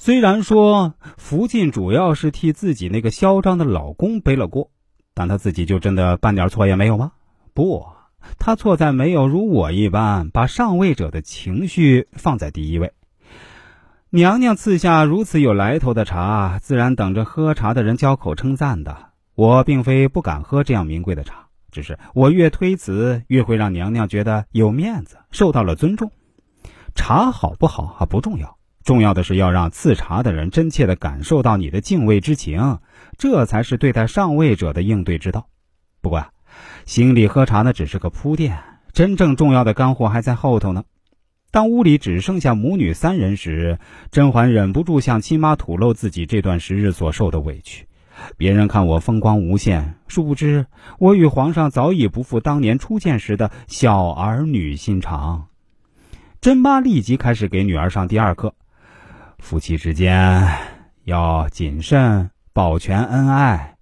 虽然说福晋主要是替自己那个嚣张的老公背了锅，但她自己就真的半点错也没有吗？不，她错在没有如我一般把上位者的情绪放在第一位。娘娘赐下如此有来头的茶，自然等着喝茶的人交口称赞的。我并非不敢喝这样名贵的茶，只是我越推辞，越会让娘娘觉得有面子，受到了尊重。茶好不好啊不重要。重要的是要让赐茶的人真切地感受到你的敬畏之情，这才是对待上位者的应对之道。不过，啊行礼喝茶呢，只是个铺垫，真正重要的干货还在后头呢。当屋里只剩下母女三人时，甄嬛忍不住向亲妈吐露自己这段时日所受的委屈。别人看我风光无限，殊不知我与皇上早已不复当年初见时的小儿女心肠。甄妈立即开始给女儿上第二课。夫妻之间要谨慎，保全恩爱；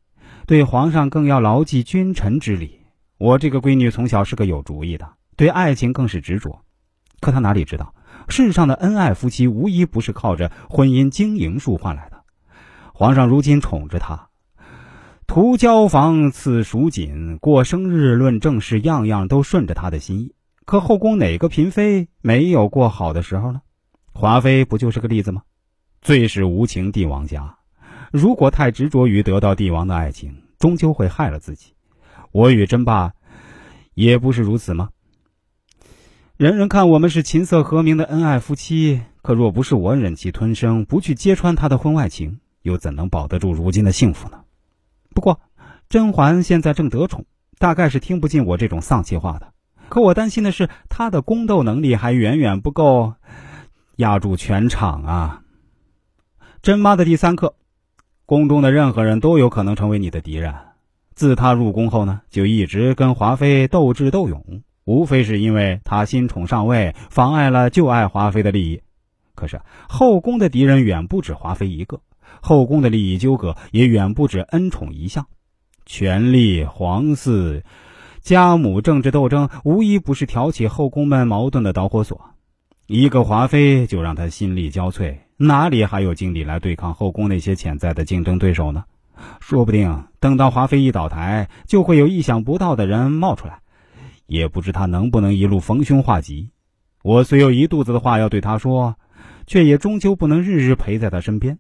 对皇上更要牢记君臣之礼。我这个闺女从小是个有主意的，对爱情更是执着。可她哪里知道，世上的恩爱夫妻无一不是靠着婚姻经营术换来的。皇上如今宠着她，图交房赐蜀锦，过生日论正事，样样都顺着她的心意。可后宫哪个嫔妃没有过好的时候呢？华妃不就是个例子吗？最是无情帝王家，如果太执着于得到帝王的爱情，终究会害了自己。我与甄爸也不是如此吗？人人看我们是琴瑟和鸣的恩爱夫妻，可若不是我忍气吞声，不去揭穿他的婚外情，又怎能保得住如今的幸福呢？不过，甄嬛现在正得宠，大概是听不进我这种丧气话的。可我担心的是，她的宫斗能力还远远不够。压住全场啊！甄妈的第三课：宫中的任何人都有可能成为你的敌人。自她入宫后呢，就一直跟华妃斗智斗勇，无非是因为她新宠上位，妨碍了旧爱华妃的利益。可是后宫的敌人远不止华妃一个，后宫的利益纠葛也远不止恩宠一项，权力、皇嗣、家母政治斗争，无一不是挑起后宫们矛盾的导火索。一个华妃就让他心力交瘁，哪里还有精力来对抗后宫那些潜在的竞争对手呢？说不定等到华妃一倒台，就会有意想不到的人冒出来，也不知他能不能一路逢凶化吉。我虽有一肚子的话要对他说，却也终究不能日日陪在他身边。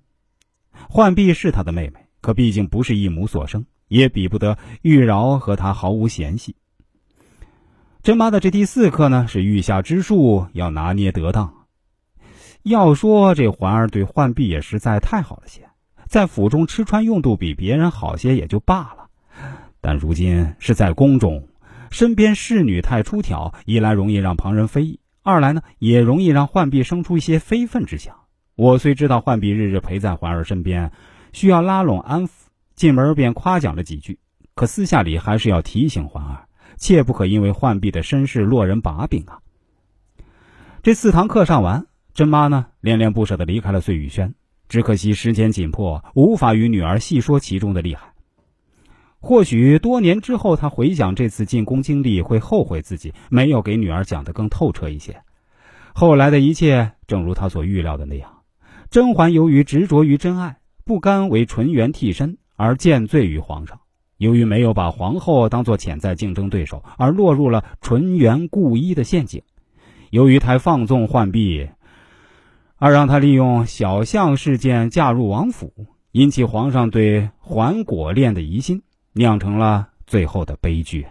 浣碧是他的妹妹，可毕竟不是一母所生，也比不得玉娆和他毫无嫌隙。甄妈的这第四课呢，是御下之术要拿捏得当。要说这环儿对浣碧也实在太好了些，在府中吃穿用度比别人好些也就罢了，但如今是在宫中，身边侍女太出挑，一来容易让旁人非议，二来呢也容易让浣碧生出一些非分之想。我虽知道浣碧日日陪在环儿身边，需要拉拢安抚，进门便夸奖了几句，可私下里还是要提醒环儿。切不可因为浣碧的身世落人把柄啊！这四堂课上完，甄妈呢恋恋不舍的离开了碎玉轩。只可惜时间紧迫，无法与女儿细说其中的厉害。或许多年之后，她回想这次进宫经历，会后悔自己没有给女儿讲得更透彻一些。后来的一切，正如她所预料的那样，甄嬛由于执着于真爱，不甘为纯元替身，而见罪于皇上。由于没有把皇后当做潜在竞争对手，而落入了纯元故衣的陷阱；由于太放纵浣碧，而让他利用小象事件嫁入王府，引起皇上对环果恋的疑心，酿成了最后的悲剧。